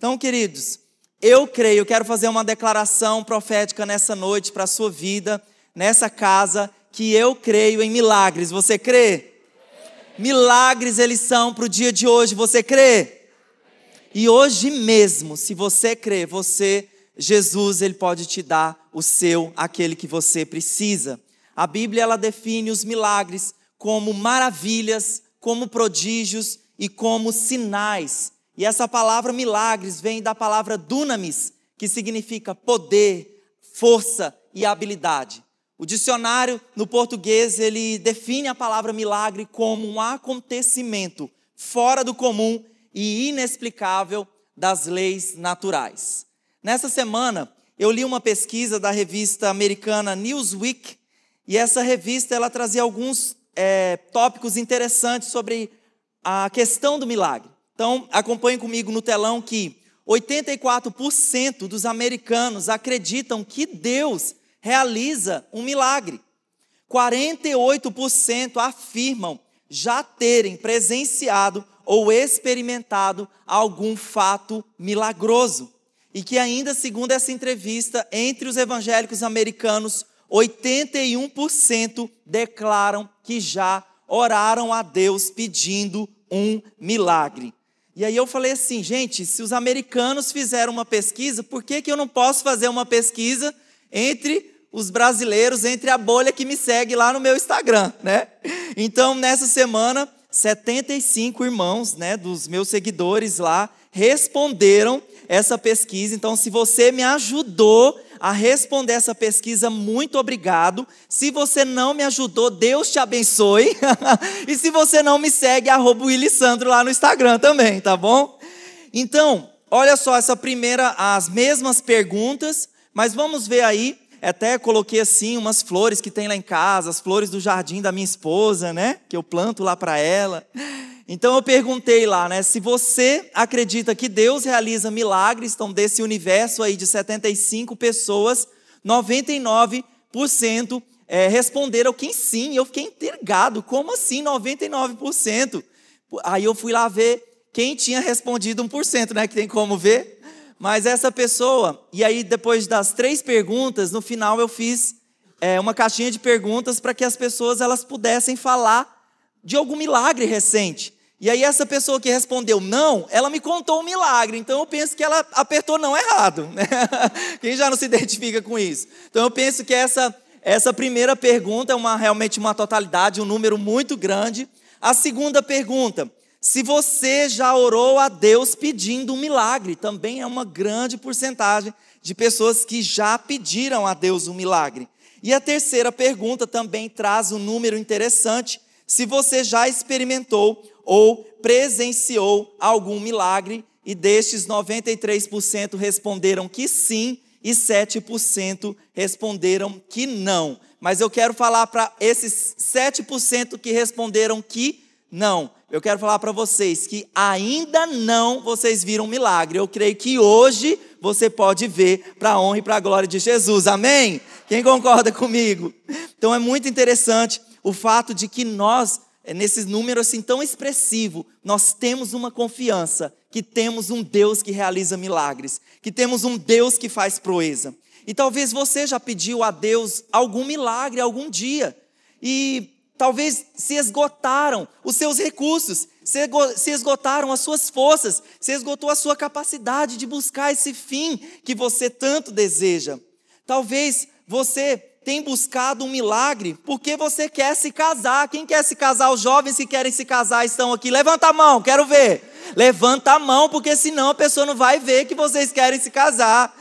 Então, queridos, eu creio, quero fazer uma declaração profética nessa noite para a sua vida, nessa casa, que eu creio em milagres. Você crê? Milagres eles são para o dia de hoje. Você crê? E hoje mesmo, se você crê, você, Jesus, ele pode te dar o seu, aquele que você precisa. A Bíblia ela define os milagres como maravilhas, como prodígios e como sinais. E essa palavra milagres vem da palavra dunamis, que significa poder, força e habilidade. O dicionário no português ele define a palavra milagre como um acontecimento fora do comum e inexplicável das leis naturais. Nessa semana eu li uma pesquisa da revista americana Newsweek e essa revista ela trazia alguns é, tópicos interessantes sobre a questão do milagre. Então acompanhe comigo no telão que 84% dos americanos acreditam que Deus realiza um milagre. 48% afirmam já terem presenciado ou experimentado algum fato milagroso. E que ainda, segundo essa entrevista, entre os evangélicos americanos, 81% declaram que já oraram a Deus pedindo um milagre. E aí eu falei assim, gente, se os americanos fizeram uma pesquisa, por que, que eu não posso fazer uma pesquisa entre os brasileiros, entre a bolha que me segue lá no meu Instagram, né? Então, nessa semana, 75 irmãos, né, dos meus seguidores lá, responderam essa pesquisa. Então, se você me ajudou a responder essa pesquisa, muito obrigado. Se você não me ajudou, Deus te abençoe. e se você não me segue, arroba Sandro lá no Instagram também, tá bom? Então, olha só essa primeira, as mesmas perguntas, mas vamos ver aí até coloquei assim umas flores que tem lá em casa, as flores do jardim da minha esposa, né? Que eu planto lá para ela. Então eu perguntei lá, né? Se você acredita que Deus realiza milagres, então desse universo aí de 75 pessoas, 99% é, responderam que sim. Eu fiquei intrigado. Como assim 99%? Aí eu fui lá ver quem tinha respondido 1%, né? Que tem como ver. Mas essa pessoa, e aí depois das três perguntas, no final eu fiz é, uma caixinha de perguntas para que as pessoas elas pudessem falar de algum milagre recente. E aí essa pessoa que respondeu não, ela me contou um milagre. Então eu penso que ela apertou não errado. Né? Quem já não se identifica com isso? Então eu penso que essa essa primeira pergunta é uma, realmente uma totalidade, um número muito grande. A segunda pergunta, se você já orou a Deus pedindo um milagre, também é uma grande porcentagem de pessoas que já pediram a Deus um milagre. E a terceira pergunta também traz um número interessante: se você já experimentou ou presenciou algum milagre, e destes 93% responderam que sim e 7% responderam que não. Mas eu quero falar para esses 7% que responderam que não eu quero falar para vocês que ainda não vocês viram milagre. Eu creio que hoje você pode ver para a honra e para a glória de Jesus. Amém? Quem concorda comigo? Então é muito interessante o fato de que nós, é, nesses números assim tão expressivo, nós temos uma confiança que temos um Deus que realiza milagres, que temos um Deus que faz proeza. E talvez você já pediu a Deus algum milagre algum dia. E Talvez se esgotaram os seus recursos, se esgotaram as suas forças, se esgotou a sua capacidade de buscar esse fim que você tanto deseja. Talvez você tenha buscado um milagre porque você quer se casar. Quem quer se casar? Os jovens que querem se casar estão aqui. Levanta a mão, quero ver. Levanta a mão, porque senão a pessoa não vai ver que vocês querem se casar.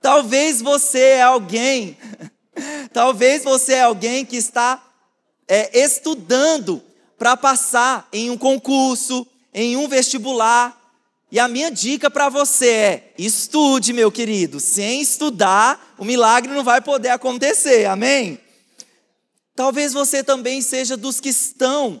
Talvez você é alguém, talvez você é alguém que está é, estudando para passar em um concurso, em um vestibular. E a minha dica para você é: estude, meu querido. Sem estudar, o milagre não vai poder acontecer. Amém? Talvez você também seja dos que estão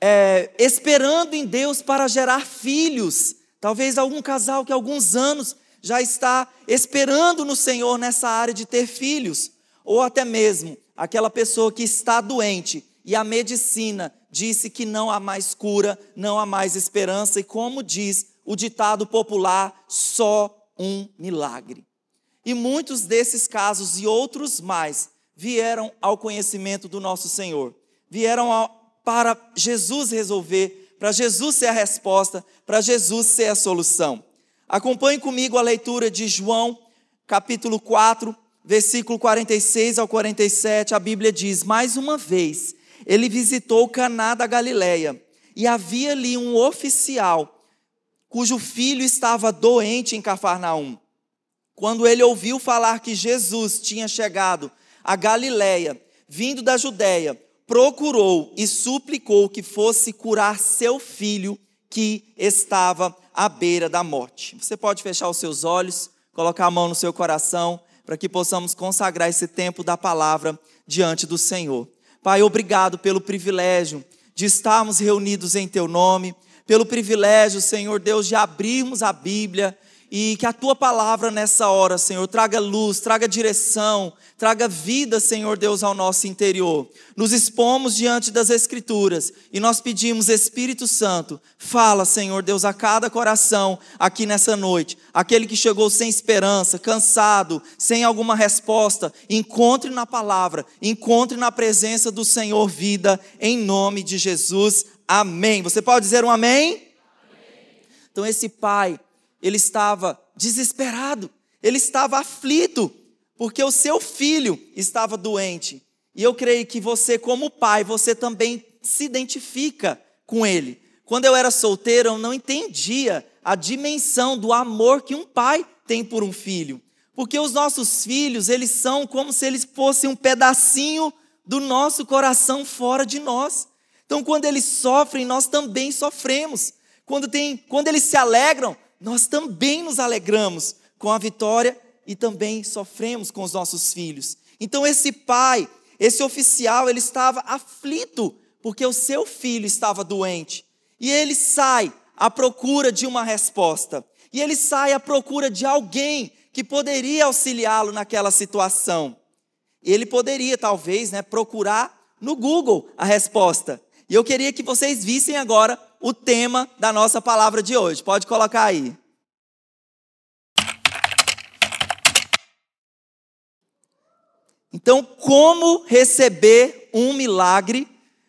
é, esperando em Deus para gerar filhos. Talvez algum casal que há alguns anos já está esperando no Senhor nessa área de ter filhos. Ou até mesmo aquela pessoa que está doente e a medicina disse que não há mais cura, não há mais esperança, e como diz o ditado popular: só um milagre. E muitos desses casos e outros mais vieram ao conhecimento do nosso Senhor, vieram ao, para Jesus resolver, para Jesus ser a resposta, para Jesus ser a solução. Acompanhe comigo a leitura de João, capítulo 4, versículo 46 ao 47. A Bíblia diz: Mais uma vez, ele visitou Caná da Galileia, e havia ali um oficial cujo filho estava doente em Cafarnaum. Quando ele ouviu falar que Jesus tinha chegado a Galiléia, vindo da Judéia, procurou e suplicou que fosse curar seu filho que estava à beira da morte. Você pode fechar os seus olhos, colocar a mão no seu coração, para que possamos consagrar esse tempo da palavra diante do Senhor. Pai, obrigado pelo privilégio de estarmos reunidos em Teu nome, pelo privilégio, Senhor Deus, de abrirmos a Bíblia e que a tua palavra nessa hora, Senhor, traga luz, traga direção, traga vida, Senhor Deus, ao nosso interior. Nos expomos diante das Escrituras e nós pedimos, Espírito Santo, fala, Senhor Deus, a cada coração aqui nessa noite. Aquele que chegou sem esperança, cansado, sem alguma resposta, encontre na palavra, encontre na presença do Senhor vida, em nome de Jesus. Amém. Você pode dizer um amém? amém. Então, esse pai ele estava desesperado, ele estava aflito, porque o seu filho estava doente. E eu creio que você, como pai, você também se identifica com ele. Quando eu era solteiro, eu não entendia a dimensão do amor que um pai tem por um filho. Porque os nossos filhos, eles são como se eles fossem um pedacinho do nosso coração fora de nós. Então, quando eles sofrem, nós também sofremos. Quando, tem, quando eles se alegram, nós também nos alegramos com a vitória e também sofremos com os nossos filhos. Então esse pai, esse oficial, ele estava aflito porque o seu filho estava doente. E ele sai à procura de uma resposta. E ele sai à procura de alguém que poderia auxiliá-lo naquela situação. Ele poderia, talvez, né, procurar no Google a resposta. E eu queria que vocês vissem agora o tema da nossa palavra de hoje. Pode colocar aí. Então, como receber um milagre?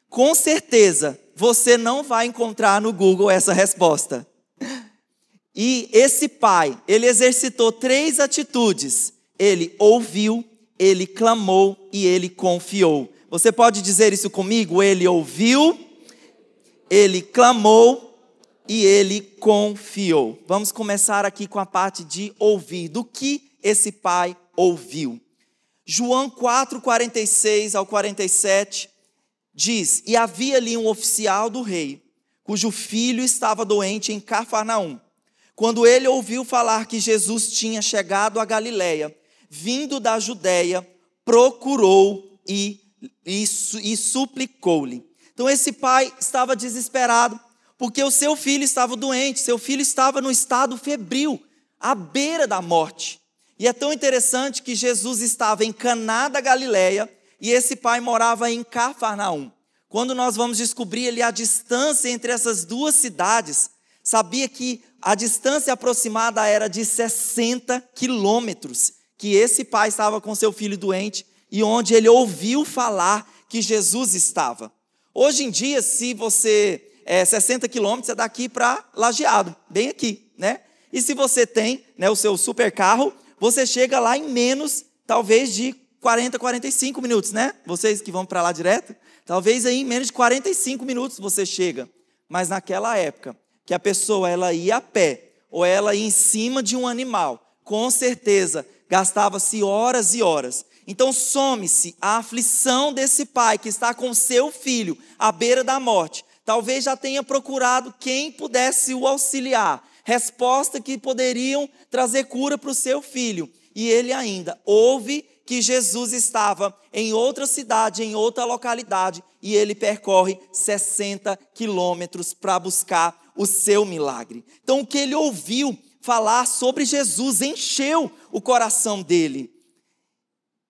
Com certeza, você não vai encontrar no Google essa resposta. E esse pai, ele exercitou três atitudes. Ele ouviu, ele clamou e ele confiou. Você pode dizer isso comigo? Ele ouviu, ele clamou e ele confiou. Vamos começar aqui com a parte de ouvir. Do que esse pai ouviu? João 4, 46 ao 47 diz: E havia ali um oficial do rei, cujo filho estava doente em Cafarnaum. Quando ele ouviu falar que Jesus tinha chegado a Galiléia, vindo da Judéia, procurou e, e, e suplicou-lhe então esse pai estava desesperado, porque o seu filho estava doente, seu filho estava no estado febril, à beira da morte. E é tão interessante que Jesus estava em Caná da Galileia e esse pai morava em Cafarnaum. Quando nós vamos descobrir ali a distância entre essas duas cidades, sabia que a distância aproximada era de 60 quilômetros, que esse pai estava com seu filho doente e onde ele ouviu falar que Jesus estava. Hoje em dia, se você é 60 quilômetros, é daqui para Lajeado, bem aqui, né? E se você tem né, o seu super carro, você chega lá em menos, talvez, de 40, 45 minutos, né? Vocês que vão para lá direto, talvez aí em menos de 45 minutos você chega. Mas naquela época, que a pessoa ela ia a pé, ou ela ia em cima de um animal, com certeza gastava-se horas e horas. Então some-se a aflição desse pai que está com seu filho à beira da morte. Talvez já tenha procurado quem pudesse o auxiliar, resposta que poderiam trazer cura para o seu filho. E ele ainda ouve que Jesus estava em outra cidade, em outra localidade, e ele percorre 60 quilômetros para buscar o seu milagre. Então, o que ele ouviu falar sobre Jesus encheu o coração dele.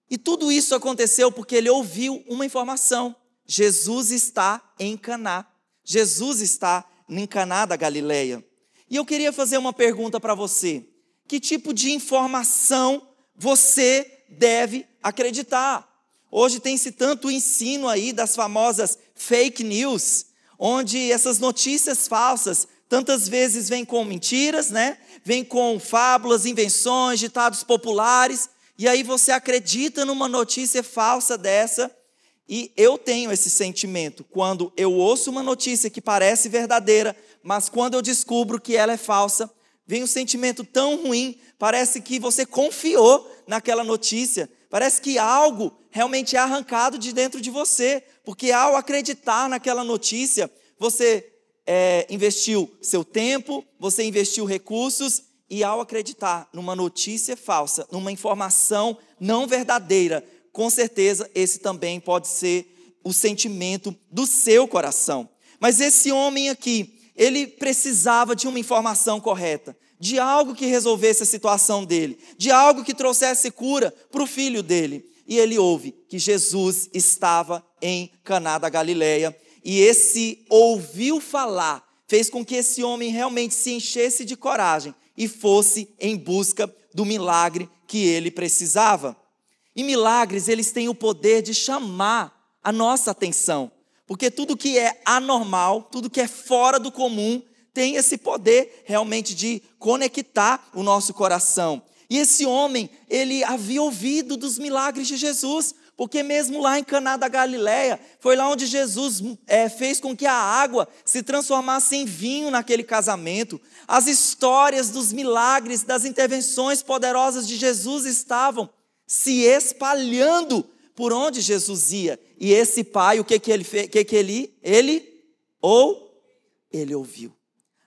E tudo isso aconteceu porque ele ouviu uma informação: Jesus está em Caná. Jesus está em Caná da Galileia. E eu queria fazer uma pergunta para você: que tipo de informação você deve acreditar? Hoje tem-se tanto ensino aí das famosas fake news, onde essas notícias falsas tantas vezes vêm com mentiras, né? Vêm com fábulas, invenções, ditados populares, e aí você acredita numa notícia falsa dessa. E eu tenho esse sentimento quando eu ouço uma notícia que parece verdadeira, mas quando eu descubro que ela é falsa, vem um sentimento tão ruim, parece que você confiou naquela notícia, parece que algo realmente é arrancado de dentro de você, porque ao acreditar naquela notícia, você é, investiu seu tempo, você investiu recursos, e ao acreditar numa notícia falsa, numa informação não verdadeira, com certeza esse também pode ser o sentimento do seu coração. Mas esse homem aqui, ele precisava de uma informação correta, de algo que resolvesse a situação dele, de algo que trouxesse cura para o filho dele. E ele ouve que Jesus estava em Caná da Galileia e esse ouviu falar fez com que esse homem realmente se enchesse de coragem e fosse em busca do milagre que ele precisava. E milagres, eles têm o poder de chamar a nossa atenção, porque tudo que é anormal, tudo que é fora do comum, tem esse poder realmente de conectar o nosso coração. E esse homem, ele havia ouvido dos milagres de Jesus, porque mesmo lá em Caná da Galileia, foi lá onde Jesus é, fez com que a água se transformasse em vinho naquele casamento. As histórias dos milagres, das intervenções poderosas de Jesus estavam se espalhando por onde Jesus ia. E esse pai, o que que ele fez? Que que ele? Ele ou ele ouviu.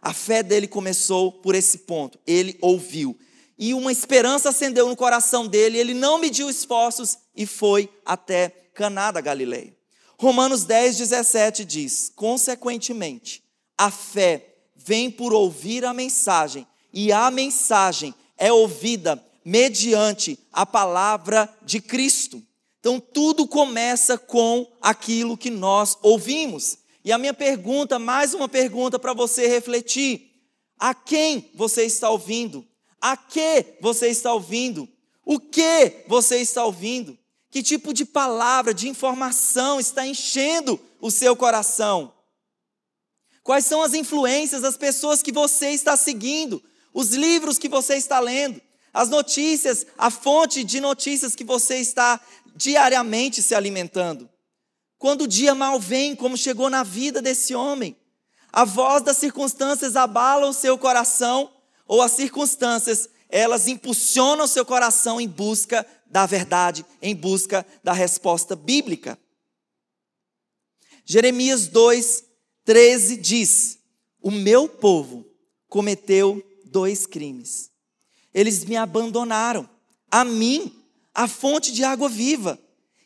A fé dele começou por esse ponto. Ele ouviu e uma esperança acendeu no coração dele, ele não mediu esforços e foi até Caná da Galileia. Romanos 10, 17 diz: Consequentemente, a fé vem por ouvir a mensagem, e a mensagem é ouvida mediante a palavra de Cristo. Então, tudo começa com aquilo que nós ouvimos. E a minha pergunta, mais uma pergunta para você refletir: a quem você está ouvindo? A que você está ouvindo? O que você está ouvindo? Que tipo de palavra, de informação está enchendo o seu coração? Quais são as influências das pessoas que você está seguindo? Os livros que você está lendo? As notícias, a fonte de notícias que você está diariamente se alimentando? Quando o dia mal vem, como chegou na vida desse homem, a voz das circunstâncias abala o seu coração ou as circunstâncias, elas impulsionam seu coração em busca da verdade, em busca da resposta bíblica. Jeremias 2, 13 diz: O meu povo cometeu dois crimes. Eles me abandonaram, a mim, a fonte de água viva,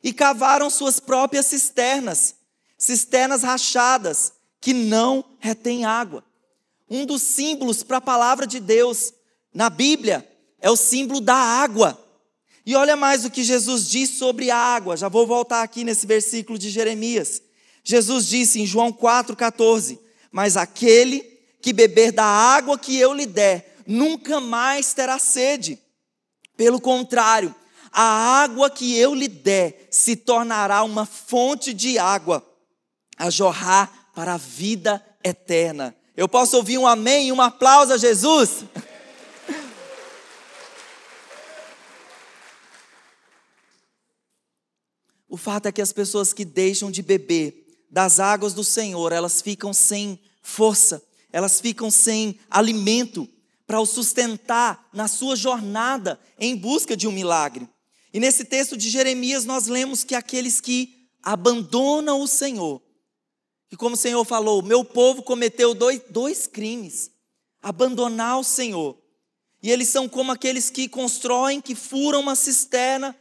e cavaram suas próprias cisternas, cisternas rachadas, que não retêm água um dos símbolos para a palavra de Deus na Bíblia é o símbolo da água. E olha mais o que Jesus diz sobre a água. Já vou voltar aqui nesse versículo de Jeremias. Jesus disse em João 4,14: Mas aquele que beber da água que eu lhe der, nunca mais terá sede. Pelo contrário, a água que eu lhe der se tornará uma fonte de água a jorrar para a vida eterna. Eu posso ouvir um amém e um aplauso a Jesus? O fato é que as pessoas que deixam de beber das águas do Senhor, elas ficam sem força, elas ficam sem alimento para o sustentar na sua jornada em busca de um milagre. E nesse texto de Jeremias nós lemos que aqueles que abandonam o Senhor, e como o Senhor falou, meu povo cometeu dois, dois crimes: abandonar o Senhor. E eles são como aqueles que constroem, que furam uma cisterna,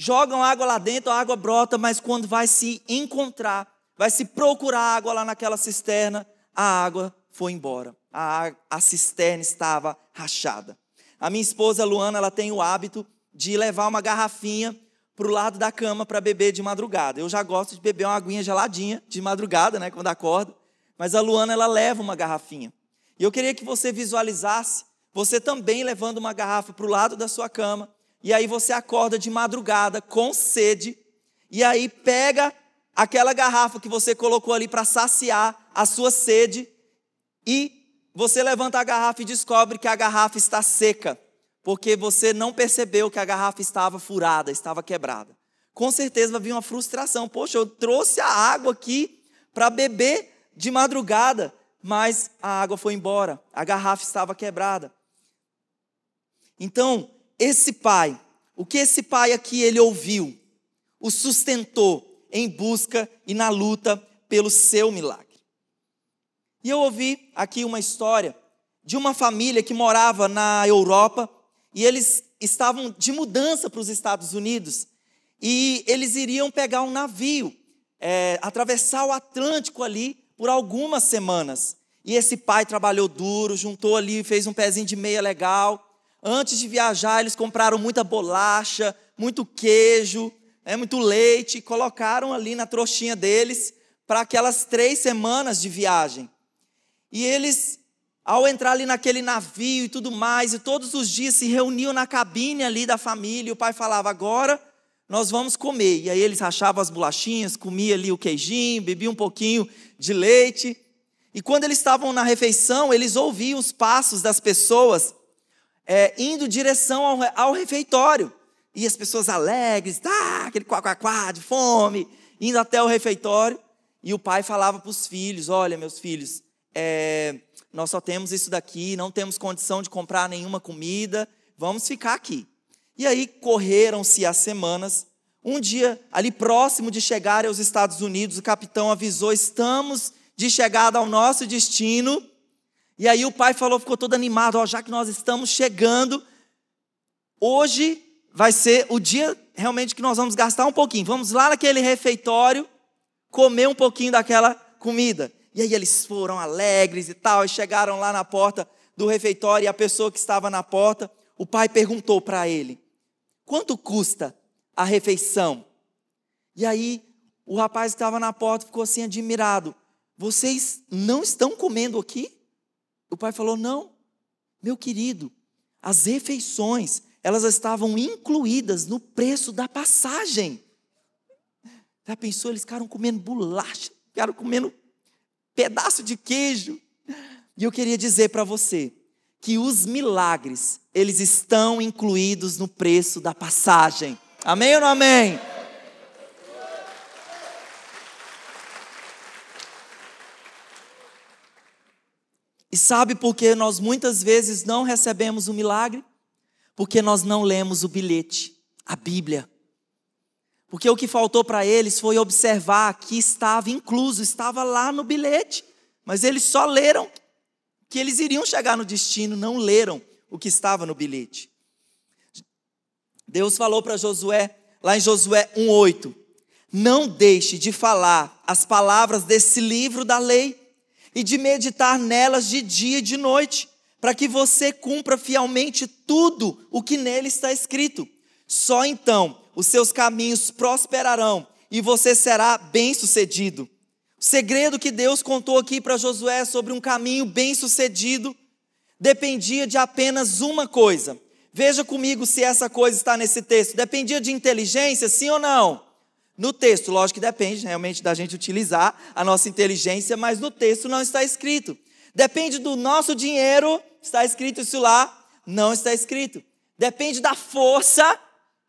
jogam água lá dentro, a água brota, mas quando vai se encontrar, vai se procurar água lá naquela cisterna, a água foi embora. A, a cisterna estava rachada. A minha esposa Luana, ela tem o hábito de levar uma garrafinha para o lado da cama para beber de madrugada. Eu já gosto de beber uma aguinha geladinha de madrugada, né, quando acordo. Mas a Luana ela leva uma garrafinha. E eu queria que você visualizasse você também levando uma garrafa para o lado da sua cama, e aí você acorda de madrugada com sede, e aí pega aquela garrafa que você colocou ali para saciar a sua sede, e você levanta a garrafa e descobre que a garrafa está seca, porque você não percebeu que a garrafa estava furada, estava quebrada. Com certeza vai vir uma frustração. Poxa, eu trouxe a água aqui para beber de madrugada, mas a água foi embora, a garrafa estava quebrada. Então, esse pai, o que esse pai aqui ele ouviu, o sustentou em busca e na luta pelo seu milagre. E eu ouvi aqui uma história de uma família que morava na Europa e eles estavam de mudança para os Estados Unidos e eles iriam pegar um navio, é, atravessar o Atlântico ali por algumas semanas. E esse pai trabalhou duro, juntou ali, fez um pezinho de meia legal Antes de viajar, eles compraram muita bolacha, muito queijo, é, muito leite, e colocaram ali na trouxinha deles para aquelas três semanas de viagem. E eles, ao entrar ali naquele navio e tudo mais, e todos os dias se reuniam na cabine ali da família, e o pai falava: agora nós vamos comer. E aí eles rachavam as bolachinhas, comia ali o queijinho, bebia um pouquinho de leite. E quando eles estavam na refeição, eles ouviam os passos das pessoas é, indo direção ao, ao, refeitório. E as pessoas alegres, ah, aquele quá, de fome, indo até o refeitório. E o pai falava para os filhos: Olha, meus filhos, é, nós só temos isso daqui, não temos condição de comprar nenhuma comida, vamos ficar aqui. E aí correram-se as semanas. Um dia, ali próximo de chegar aos Estados Unidos, o capitão avisou: Estamos de chegada ao nosso destino e aí o pai falou, ficou todo animado, ó, já que nós estamos chegando, hoje vai ser o dia realmente que nós vamos gastar um pouquinho. Vamos lá naquele refeitório comer um pouquinho daquela comida. E aí eles foram alegres e tal, e chegaram lá na porta do refeitório e a pessoa que estava na porta, o pai perguntou para ele: "Quanto custa a refeição?" E aí o rapaz que estava na porta ficou assim admirado: "Vocês não estão comendo aqui?" O pai falou: Não, meu querido, as refeições, elas estavam incluídas no preço da passagem. Já pensou? Eles ficaram comendo bolacha, ficaram comendo pedaço de queijo. E eu queria dizer para você que os milagres, eles estão incluídos no preço da passagem. Amém ou não amém? E sabe por que nós muitas vezes não recebemos o milagre? Porque nós não lemos o bilhete, a Bíblia. Porque o que faltou para eles foi observar que estava incluso, estava lá no bilhete. Mas eles só leram que eles iriam chegar no destino, não leram o que estava no bilhete. Deus falou para Josué, lá em Josué 1,8: Não deixe de falar as palavras desse livro da lei e de meditar nelas de dia e de noite, para que você cumpra fielmente tudo o que nele está escrito. Só então os seus caminhos prosperarão e você será bem-sucedido. O segredo que Deus contou aqui para Josué sobre um caminho bem-sucedido dependia de apenas uma coisa. Veja comigo se essa coisa está nesse texto. Dependia de inteligência, sim ou não? No texto, lógico que depende realmente da gente utilizar a nossa inteligência, mas no texto não está escrito. Depende do nosso dinheiro, está escrito isso lá? Não está escrito. Depende da força?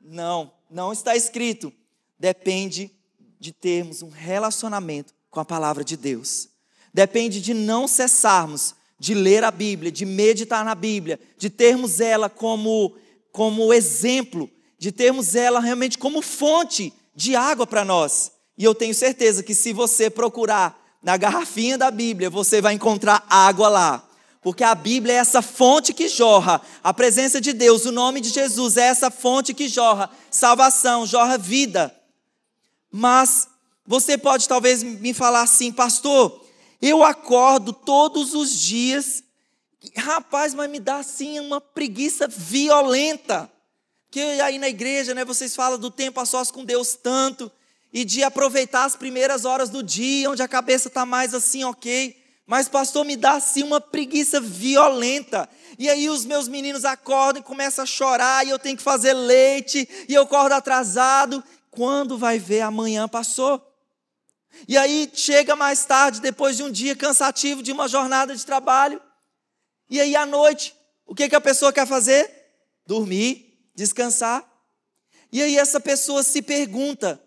Não, não está escrito. Depende de termos um relacionamento com a palavra de Deus. Depende de não cessarmos de ler a Bíblia, de meditar na Bíblia, de termos ela como, como exemplo, de termos ela realmente como fonte de água para nós. E eu tenho certeza que se você procurar na garrafinha da Bíblia, você vai encontrar água lá. Porque a Bíblia é essa fonte que jorra, a presença de Deus, o nome de Jesus é essa fonte que jorra salvação, jorra vida. Mas você pode talvez me falar assim, pastor, eu acordo todos os dias, rapaz, mas me dá assim uma preguiça violenta. Que aí na igreja, né, vocês falam do tempo a sós com Deus tanto, e de aproveitar as primeiras horas do dia, onde a cabeça está mais assim, ok. Mas, pastor, me dá assim uma preguiça violenta. E aí os meus meninos acordam e começam a chorar, e eu tenho que fazer leite, e eu acordo atrasado. Quando vai ver, amanhã passou. E aí chega mais tarde, depois de um dia cansativo, de uma jornada de trabalho. E aí à noite, o que, que a pessoa quer fazer? Dormir, descansar. E aí essa pessoa se pergunta: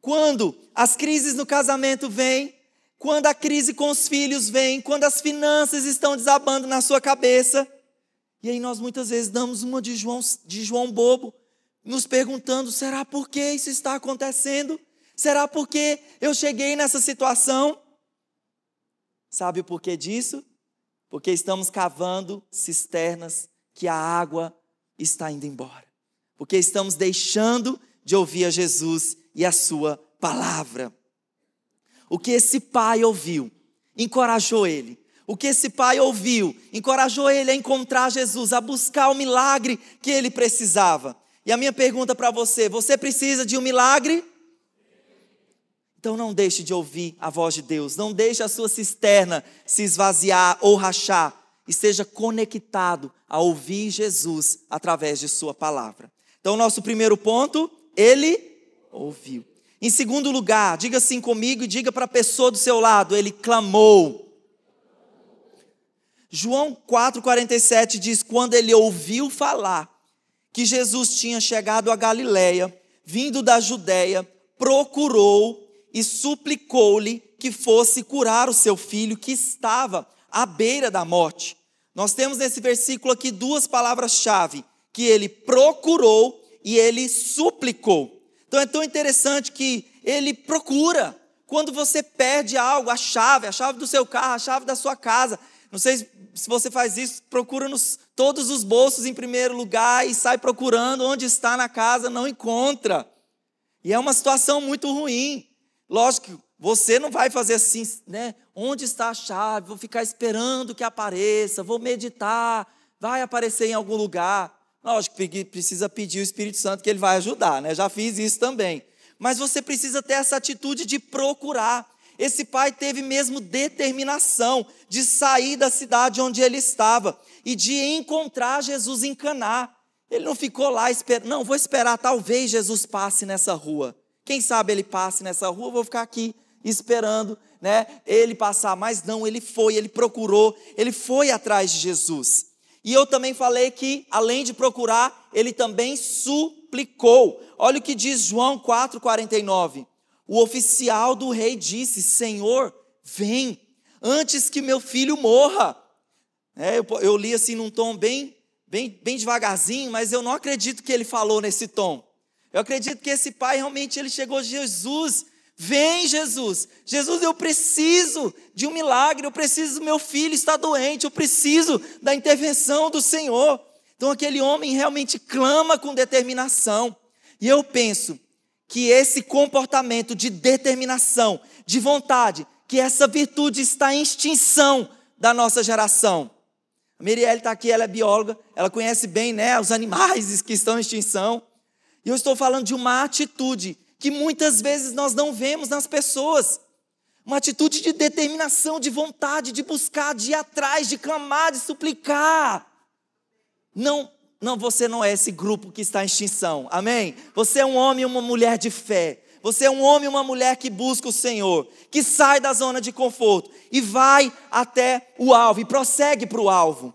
quando as crises no casamento vêm, quando a crise com os filhos vem, quando as finanças estão desabando na sua cabeça. E aí nós muitas vezes damos uma de João, de João bobo, nos perguntando: será por que isso está acontecendo? Será porque eu cheguei nessa situação? Sabe o porquê disso? Porque estamos cavando cisternas que a água está indo embora. Porque estamos deixando de ouvir a Jesus e a sua palavra. O que esse pai ouviu, encorajou ele. O que esse pai ouviu, encorajou ele a encontrar Jesus, a buscar o milagre que ele precisava. E a minha pergunta para você: você precisa de um milagre? Então não deixe de ouvir a voz de Deus, não deixe a sua cisterna se esvaziar ou rachar. Esteja conectado a ouvir Jesus através de Sua palavra. Então, nosso primeiro ponto, ele ouviu. Em segundo lugar, diga assim comigo e diga para a pessoa do seu lado: ele clamou. João 4,47 diz: Quando ele ouviu falar que Jesus tinha chegado a Galiléia, vindo da Judéia, procurou e suplicou-lhe que fosse curar o seu filho que estava à beira da morte. Nós temos nesse versículo aqui duas palavras-chave: que ele procurou e ele suplicou. Então é tão interessante que ele procura. Quando você perde algo, a chave, a chave do seu carro, a chave da sua casa. Não sei se você faz isso, procura nos todos os bolsos em primeiro lugar e sai procurando onde está na casa, não encontra. E é uma situação muito ruim. Lógico, você não vai fazer assim, né? Onde está a chave? Vou ficar esperando que apareça, vou meditar, vai aparecer em algum lugar. Lógico que precisa pedir o Espírito Santo que ele vai ajudar, né? Já fiz isso também. Mas você precisa ter essa atitude de procurar. Esse pai teve mesmo determinação de sair da cidade onde ele estava e de encontrar Jesus em Caná. Ele não ficou lá esperando, não, vou esperar, talvez Jesus passe nessa rua. Quem sabe ele passe nessa rua, vou ficar aqui esperando, né? Ele passar, mas não, ele foi, ele procurou, ele foi atrás de Jesus. E eu também falei que, além de procurar, ele também suplicou. Olha o que diz João 4,49. O oficial do rei disse: Senhor, vem, antes que meu filho morra. É, eu, eu, li assim num tom bem, bem, bem devagarzinho, mas eu não acredito que ele falou nesse tom. Eu acredito que esse pai realmente ele chegou, Jesus, Vem, Jesus. Jesus, eu preciso de um milagre, eu preciso, meu filho está doente, eu preciso da intervenção do Senhor. Então aquele homem realmente clama com determinação. E eu penso que esse comportamento de determinação, de vontade, que essa virtude está em extinção da nossa geração. A Mirielle está aqui, ela é bióloga, ela conhece bem né, os animais que estão em extinção. E eu estou falando de uma atitude que muitas vezes nós não vemos nas pessoas. Uma atitude de determinação, de vontade, de buscar, de ir atrás, de clamar, de suplicar. Não, não, você não é esse grupo que está em extinção. Amém? Você é um homem e uma mulher de fé. Você é um homem e uma mulher que busca o Senhor, que sai da zona de conforto e vai até o alvo e prossegue para o alvo.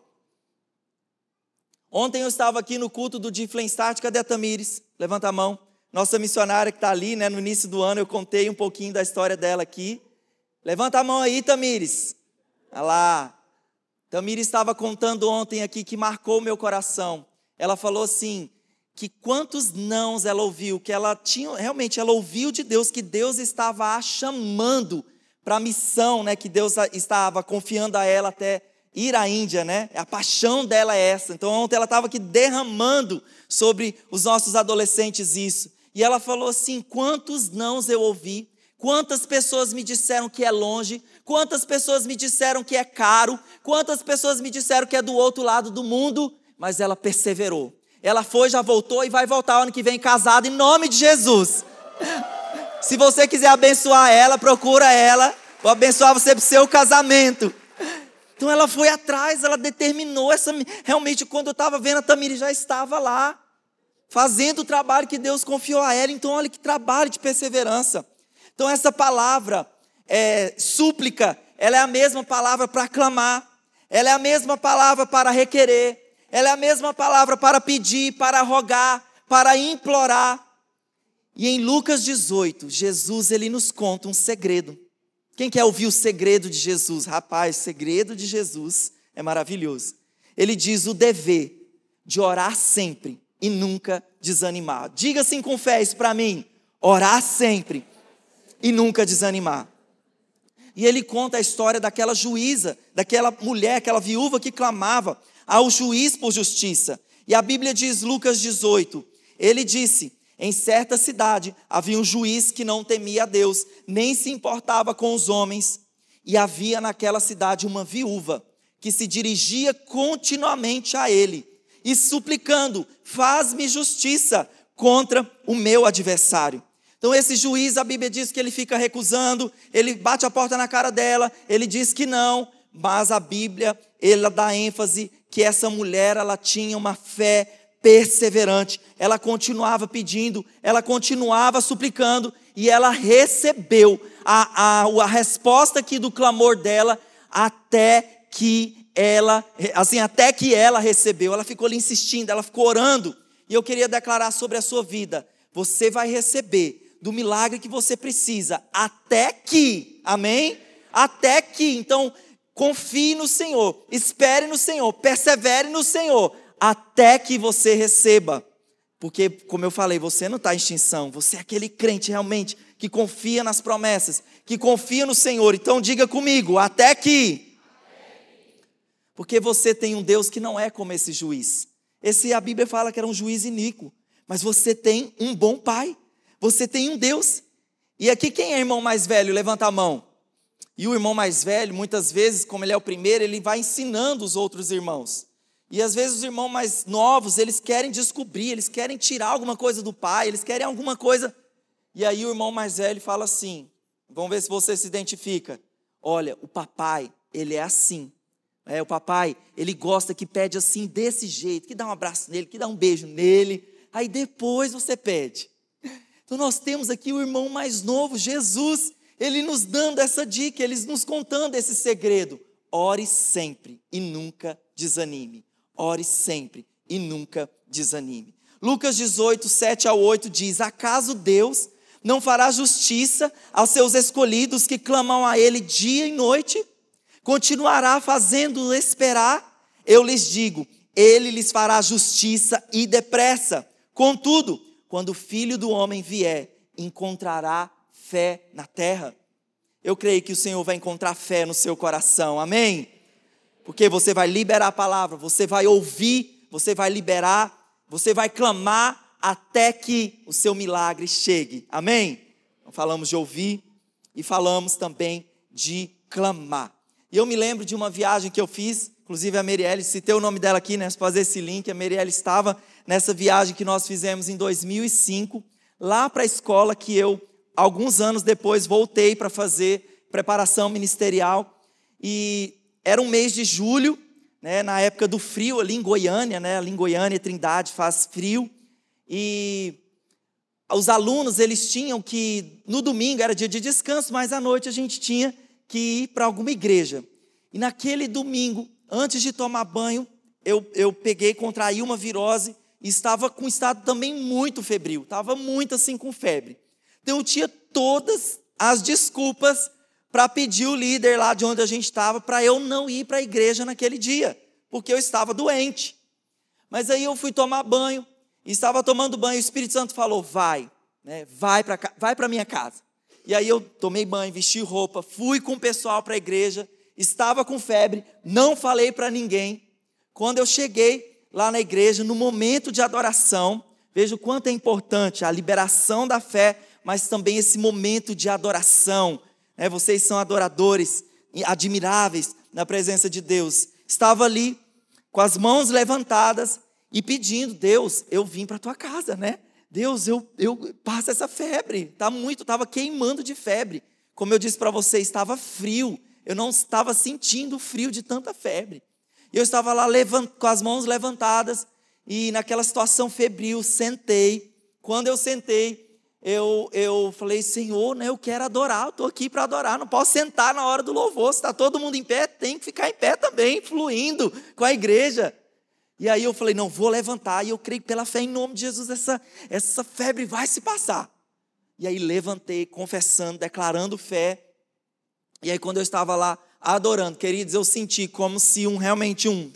Ontem eu estava aqui no culto do Diflenstart, cadê a Tamires? Levanta a mão. Nossa missionária que está ali, né, no início do ano, eu contei um pouquinho da história dela aqui. Levanta a mão aí, Tamires. Olha lá. Tamires estava contando ontem aqui que marcou meu coração. Ela falou assim, que quantos nãos ela ouviu, que ela tinha, realmente ela ouviu de Deus que Deus estava a chamando para a missão, né, que Deus estava confiando a ela até ir à Índia, né? A paixão dela é essa. Então ontem ela estava aqui derramando sobre os nossos adolescentes isso. E ela falou assim: quantos nãos eu ouvi, quantas pessoas me disseram que é longe, quantas pessoas me disseram que é caro, quantas pessoas me disseram que é do outro lado do mundo, mas ela perseverou. Ela foi, já voltou e vai voltar ano que vem casada em nome de Jesus. Se você quiser abençoar ela, procura ela. Vou abençoar você para o seu casamento. Então ela foi atrás, ela determinou essa. Realmente, quando eu estava vendo, a Tamiri já estava lá, fazendo o trabalho que Deus confiou a ela. Então, olha que trabalho de perseverança. Então, essa palavra, é, súplica, ela é a mesma palavra para clamar, ela é a mesma palavra para requerer, ela é a mesma palavra para pedir, para rogar, para implorar. E em Lucas 18, Jesus ele nos conta um segredo. Quem quer ouvir o segredo de Jesus? Rapaz, segredo de Jesus é maravilhoso. Ele diz o dever de orar sempre e nunca desanimar. Diga assim com fé isso para mim: orar sempre e nunca desanimar. E ele conta a história daquela juíza, daquela mulher, aquela viúva que clamava ao juiz por justiça. E a Bíblia diz, Lucas 18, ele disse: em certa cidade havia um juiz que não temia a Deus, nem se importava com os homens, e havia naquela cidade uma viúva que se dirigia continuamente a ele e suplicando: Faz-me justiça contra o meu adversário. Então, esse juiz, a Bíblia diz que ele fica recusando, ele bate a porta na cara dela, ele diz que não, mas a Bíblia, ela dá ênfase que essa mulher, ela tinha uma fé perseverante, ela continuava pedindo, ela continuava suplicando, e ela recebeu a, a, a resposta aqui do clamor dela, até que ela, assim, até que ela recebeu, ela ficou ali insistindo, ela ficou orando, e eu queria declarar sobre a sua vida, você vai receber do milagre que você precisa, até que, amém? Até que, então, confie no Senhor, espere no Senhor, persevere no Senhor, até que você receba. Porque, como eu falei, você não está em extinção, você é aquele crente realmente que confia nas promessas, que confia no Senhor. Então, diga comigo, até que. Porque você tem um Deus que não é como esse juiz. Esse a Bíblia fala que era um juiz iníquo, mas você tem um bom pai. Você tem um Deus. E aqui quem é irmão mais velho? Levanta a mão. E o irmão mais velho, muitas vezes, como ele é o primeiro, ele vai ensinando os outros irmãos. E às vezes os irmãos mais novos, eles querem descobrir, eles querem tirar alguma coisa do pai, eles querem alguma coisa. E aí o irmão mais velho fala assim: vamos ver se você se identifica. Olha, o papai, ele é assim. É, o papai, ele gosta que pede assim, desse jeito, que dá um abraço nele, que dá um beijo nele. Aí depois você pede. Então nós temos aqui o irmão mais novo, Jesus, ele nos dando essa dica, ele nos contando esse segredo. Ore sempre e nunca desanime. Ore sempre e nunca desanime. Lucas 18, 7 a 8 diz: Acaso Deus não fará justiça aos seus escolhidos que clamam a Ele dia e noite? Continuará fazendo esperar? Eu lhes digo: Ele lhes fará justiça e depressa. Contudo, quando o filho do homem vier, encontrará fé na terra. Eu creio que o Senhor vai encontrar fé no seu coração, amém? Porque você vai liberar a palavra, você vai ouvir, você vai liberar, você vai clamar até que o seu milagre chegue, amém? Então, falamos de ouvir e falamos também de clamar. E eu me lembro de uma viagem que eu fiz, inclusive a Merielle, citei o nome dela aqui, né, fazer esse link, a Merielle estava nessa viagem que nós fizemos em 2005, lá para a escola que eu, alguns anos depois, voltei para fazer preparação ministerial. E era um mês de julho, né, na época do frio ali em Goiânia, né, ali em Goiânia, Trindade, faz frio. E os alunos, eles tinham que, no domingo era dia de descanso, mas à noite a gente tinha que ir para alguma igreja. E naquele domingo, antes de tomar banho, eu, eu peguei, contraí uma virose e estava com um estado também muito febril, estava muito assim com febre. Então eu tinha todas as desculpas para pedir o líder lá de onde a gente estava para eu não ir para a igreja naquele dia, porque eu estava doente. Mas aí eu fui tomar banho, e estava tomando banho, o Espírito Santo falou: vai, né, vai para vai a minha casa. E aí eu tomei banho, vesti roupa, fui com o pessoal para a igreja, estava com febre, não falei para ninguém. Quando eu cheguei, lá na igreja, no momento de adoração, veja o quanto é importante a liberação da fé, mas também esse momento de adoração. Né? Vocês são adoradores admiráveis na presença de Deus. Estava ali com as mãos levantadas e pedindo, Deus, eu vim para tua casa, né? Deus, eu, eu passo essa febre. Tá muito, estava queimando de febre. Como eu disse para você, estava frio. eu não estava sentindo frio de tanta febre. Eu estava lá levant, com as mãos levantadas e naquela situação febril, sentei. Quando eu sentei, eu, eu falei, Senhor, né, eu quero adorar, estou aqui para adorar, não posso sentar na hora do louvor. Se está todo mundo em pé, tem que ficar em pé também, fluindo com a igreja. E aí eu falei, não, vou levantar, e eu creio pela fé em nome de Jesus, essa, essa febre vai se passar. E aí levantei, confessando, declarando fé. E aí quando eu estava lá adorando, queridos, eu senti como se um realmente um,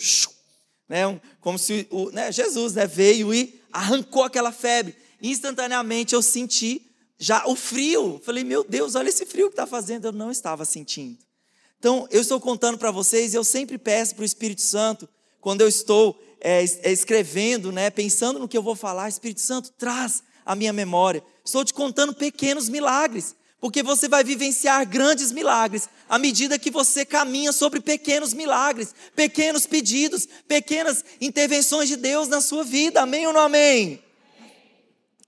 né, um como se o, né, Jesus né, veio e arrancou aquela febre. Instantaneamente eu senti já o frio. Falei, meu Deus, olha esse frio que está fazendo. Eu não estava sentindo. Então, eu estou contando para vocês, eu sempre peço para o Espírito Santo, quando eu estou é, é, escrevendo, né, pensando no que eu vou falar, Espírito Santo, traz a minha memória. Estou te contando pequenos milagres, porque você vai vivenciar grandes milagres à medida que você caminha sobre pequenos milagres, pequenos pedidos, pequenas intervenções de Deus na sua vida. Amém ou não amém?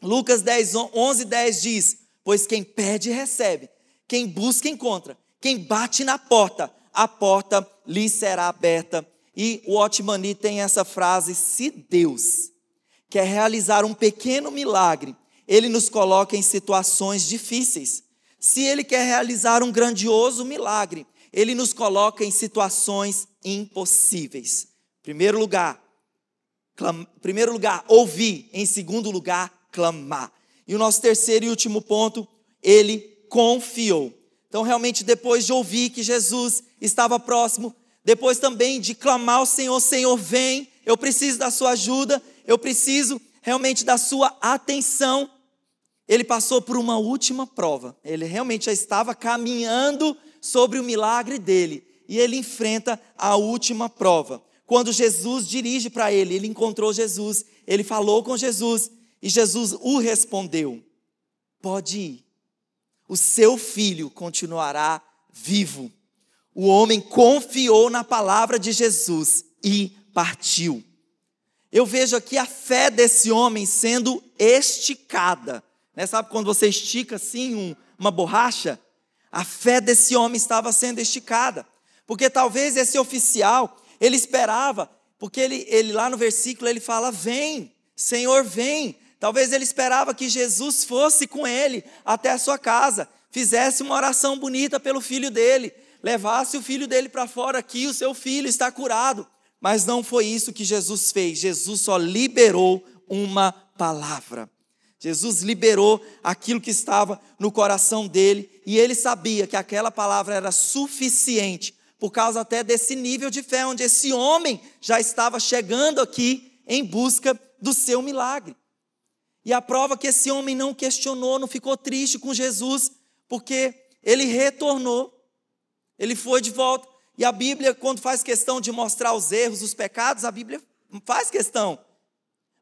Lucas 10, 11, 10 diz: Pois quem pede, recebe, quem busca, encontra, quem bate na porta, a porta lhe será aberta. E o Otmani tem essa frase: Se Deus quer realizar um pequeno milagre, ele nos coloca em situações difíceis. Se ele quer realizar um grandioso milagre, ele nos coloca em situações impossíveis. Primeiro lugar, clam... primeiro lugar, ouvir. Em segundo lugar, clamar. E o nosso terceiro e último ponto, ele confiou. Então, realmente, depois de ouvir que Jesus estava próximo, depois também de clamar ao Senhor: Senhor, vem, eu preciso da sua ajuda, eu preciso realmente da sua atenção. Ele passou por uma última prova. Ele realmente já estava caminhando sobre o milagre dele. E ele enfrenta a última prova. Quando Jesus dirige para ele, ele encontrou Jesus, ele falou com Jesus, e Jesus o respondeu: Pode ir, o seu filho continuará vivo. O homem confiou na palavra de Jesus e partiu. Eu vejo aqui a fé desse homem sendo esticada. Né? Sabe quando você estica assim um, uma borracha? A fé desse homem estava sendo esticada. Porque talvez esse oficial, ele esperava, porque ele, ele lá no versículo ele fala: Vem, Senhor, vem. Talvez ele esperava que Jesus fosse com ele até a sua casa, fizesse uma oração bonita pelo filho dele, levasse o filho dele para fora aqui, o seu filho está curado. Mas não foi isso que Jesus fez. Jesus só liberou uma palavra. Jesus liberou aquilo que estava no coração dele e ele sabia que aquela palavra era suficiente, por causa até desse nível de fé, onde esse homem já estava chegando aqui em busca do seu milagre. E a prova que esse homem não questionou, não ficou triste com Jesus, porque ele retornou, ele foi de volta. E a Bíblia, quando faz questão de mostrar os erros, os pecados, a Bíblia faz questão.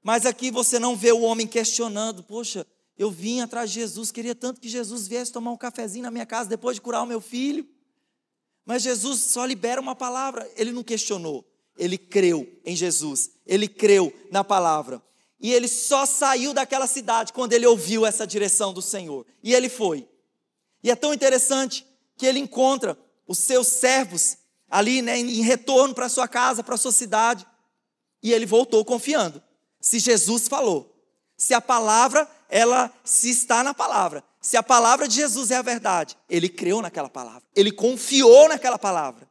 Mas aqui você não vê o homem questionando, poxa, eu vim atrás de Jesus, queria tanto que Jesus viesse tomar um cafezinho na minha casa depois de curar o meu filho. Mas Jesus só libera uma palavra, ele não questionou, ele creu em Jesus, ele creu na palavra. E ele só saiu daquela cidade quando ele ouviu essa direção do Senhor. E ele foi. E é tão interessante que ele encontra os seus servos ali, né, em retorno para sua casa, para sua cidade. E ele voltou confiando. Se Jesus falou, se a palavra, ela se está na palavra, se a palavra de Jesus é a verdade, ele creu naquela palavra, ele confiou naquela palavra.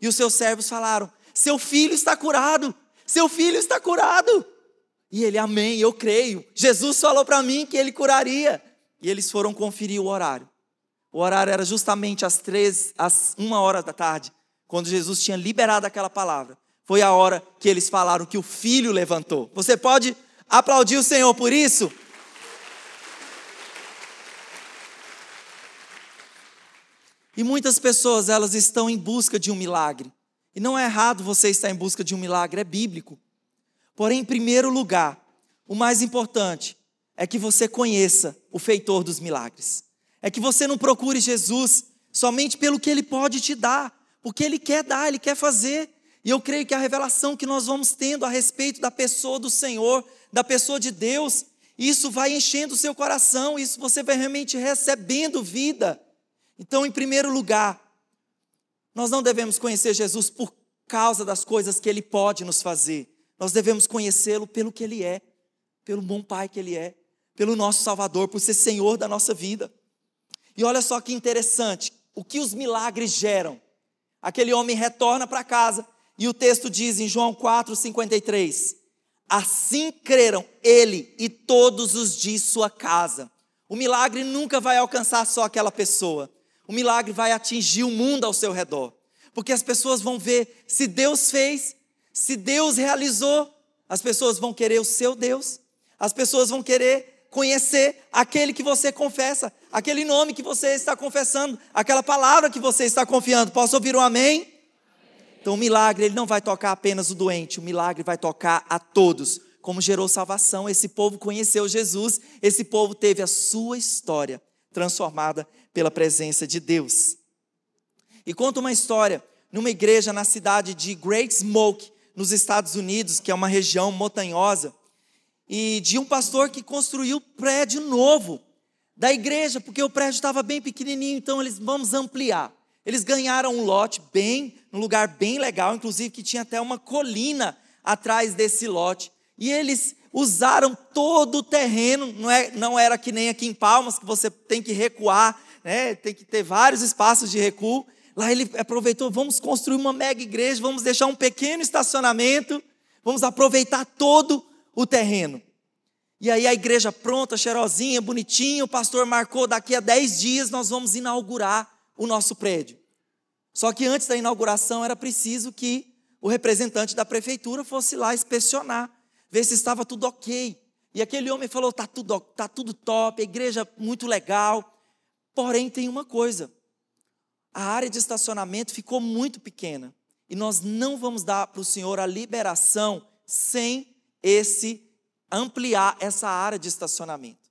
E os seus servos falaram: Seu filho está curado, seu filho está curado. E ele, amém, eu creio. Jesus falou para mim que ele curaria. E eles foram conferir o horário. O horário era justamente às três, às uma hora da tarde, quando Jesus tinha liberado aquela palavra. Foi a hora que eles falaram que o filho levantou. Você pode aplaudir o Senhor por isso? E muitas pessoas, elas estão em busca de um milagre. E não é errado você estar em busca de um milagre, é bíblico. Porém, em primeiro lugar, o mais importante é que você conheça o feitor dos milagres. É que você não procure Jesus somente pelo que ele pode te dar, porque ele quer dar, ele quer fazer. E eu creio que a revelação que nós vamos tendo a respeito da pessoa do Senhor, da pessoa de Deus, isso vai enchendo o seu coração, isso você vai realmente recebendo vida. Então, em primeiro lugar, Nós não devemos conhecer Jesus por causa das coisas que ele pode nos fazer. Nós devemos conhecê-lo pelo que ele é, pelo bom pai que ele é, pelo nosso Salvador, por ser Senhor da nossa vida. E olha só que interessante, o que os milagres geram. Aquele homem retorna para casa e o texto diz em João 4:53: Assim creram ele e todos os de sua casa. O milagre nunca vai alcançar só aquela pessoa. O milagre vai atingir o mundo ao seu redor. Porque as pessoas vão ver se Deus fez, se Deus realizou, as pessoas vão querer o seu Deus. As pessoas vão querer conhecer aquele que você confessa, aquele nome que você está confessando, aquela palavra que você está confiando. Posso ouvir um amém? Então o milagre ele não vai tocar apenas o doente, o milagre vai tocar a todos. Como gerou salvação, esse povo conheceu Jesus, esse povo teve a sua história transformada pela presença de Deus. E conta uma história numa igreja na cidade de Great Smoke, nos Estados Unidos, que é uma região montanhosa, e de um pastor que construiu prédio novo da igreja, porque o prédio estava bem pequenininho, então eles vamos ampliar. Eles ganharam um lote bem, num lugar bem legal, inclusive que tinha até uma colina atrás desse lote. E eles usaram todo o terreno, não, é, não era que nem aqui em Palmas, que você tem que recuar, né, tem que ter vários espaços de recuo. Lá ele aproveitou, vamos construir uma mega igreja, vamos deixar um pequeno estacionamento, vamos aproveitar todo o terreno. E aí a igreja pronta, cheirosinha, bonitinha, o pastor marcou daqui a 10 dias nós vamos inaugurar o nosso prédio. Só que antes da inauguração era preciso que o representante da prefeitura fosse lá inspecionar, ver se estava tudo ok. E aquele homem falou: tá tudo, tá tudo top, a igreja muito legal. Porém, tem uma coisa: a área de estacionamento ficou muito pequena. E nós não vamos dar para o Senhor a liberação sem esse ampliar essa área de estacionamento.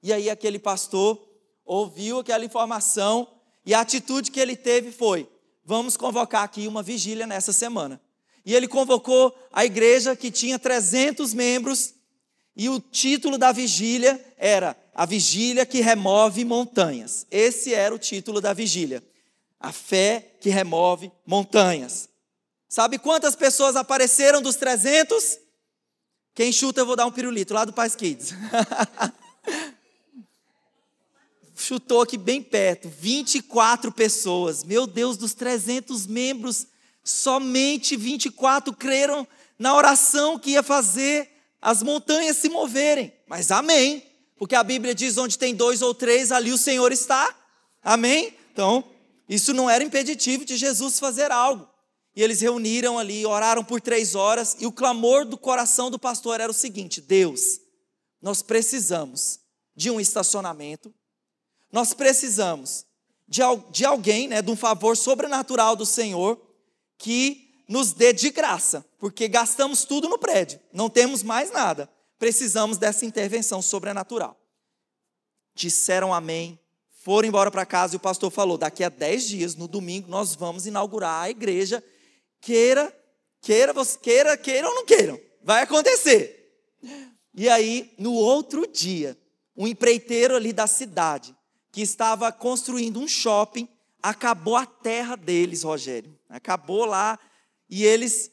E aí aquele pastor ouviu aquela informação e a atitude que ele teve foi: vamos convocar aqui uma vigília nessa semana. E ele convocou a igreja que tinha 300 membros e o título da vigília era A Vigília que Remove Montanhas. Esse era o título da vigília. A fé que remove montanhas. Sabe quantas pessoas apareceram dos 300? Quem chuta, eu vou dar um pirulito lá do Paz Kids. Chutou aqui bem perto, 24 pessoas. Meu Deus, dos 300 membros, somente 24 creram na oração que ia fazer as montanhas se moverem. Mas amém, porque a Bíblia diz: onde tem dois ou três, ali o Senhor está. Amém? Então, isso não era impeditivo de Jesus fazer algo. E eles reuniram ali, oraram por três horas, e o clamor do coração do pastor era o seguinte: Deus, nós precisamos de um estacionamento, nós precisamos de, de alguém, né, de um favor sobrenatural do Senhor, que nos dê de graça, porque gastamos tudo no prédio, não temos mais nada, precisamos dessa intervenção sobrenatural. Disseram amém, foram embora para casa e o pastor falou: daqui a dez dias, no domingo, nós vamos inaugurar a igreja Queira, queira, você queira, queira ou não queiram, vai acontecer. E aí, no outro dia, um empreiteiro ali da cidade, que estava construindo um shopping, acabou a terra deles, Rogério. Acabou lá, e eles.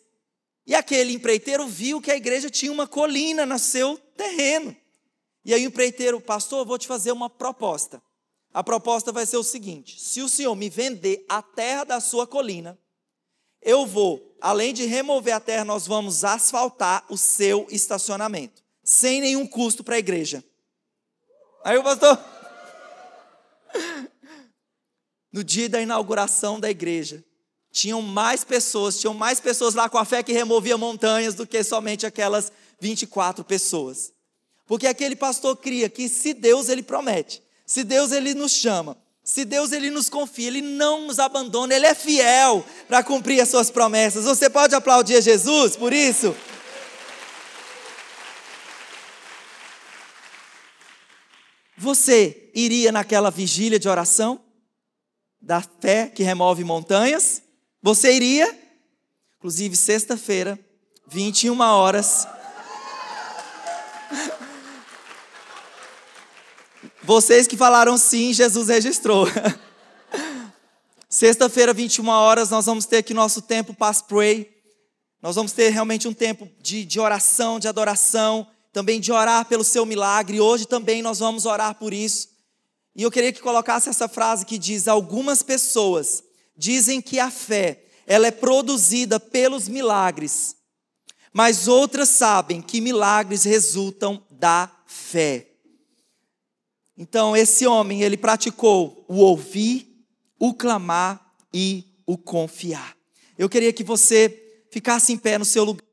E aquele empreiteiro viu que a igreja tinha uma colina no seu terreno. E aí o empreiteiro, pastor, vou te fazer uma proposta. A proposta vai ser o seguinte: se o senhor me vender a terra da sua colina, eu vou, além de remover a terra, nós vamos asfaltar o seu estacionamento, sem nenhum custo para a igreja. Aí o pastor. No dia da inauguração da igreja, tinham mais pessoas, tinham mais pessoas lá com a fé que removia montanhas do que somente aquelas 24 pessoas. Porque aquele pastor cria que se Deus ele promete, se Deus ele nos chama, se Deus ele nos confia, ele não nos abandona, ele é fiel para cumprir as suas promessas. Você pode aplaudir a Jesus por isso? Você iria naquela vigília de oração da fé que remove montanhas? Você iria? Inclusive sexta-feira, 21 horas, Vocês que falaram sim, Jesus registrou. Sexta-feira, 21 horas, nós vamos ter aqui nosso tempo Pass Pray. Nós vamos ter realmente um tempo de, de oração, de adoração, também de orar pelo seu milagre. Hoje também nós vamos orar por isso. E eu queria que colocasse essa frase que diz: Algumas pessoas dizem que a fé ela é produzida pelos milagres, mas outras sabem que milagres resultam da fé. Então, esse homem, ele praticou o ouvir, o clamar e o confiar. Eu queria que você ficasse em pé no seu lugar.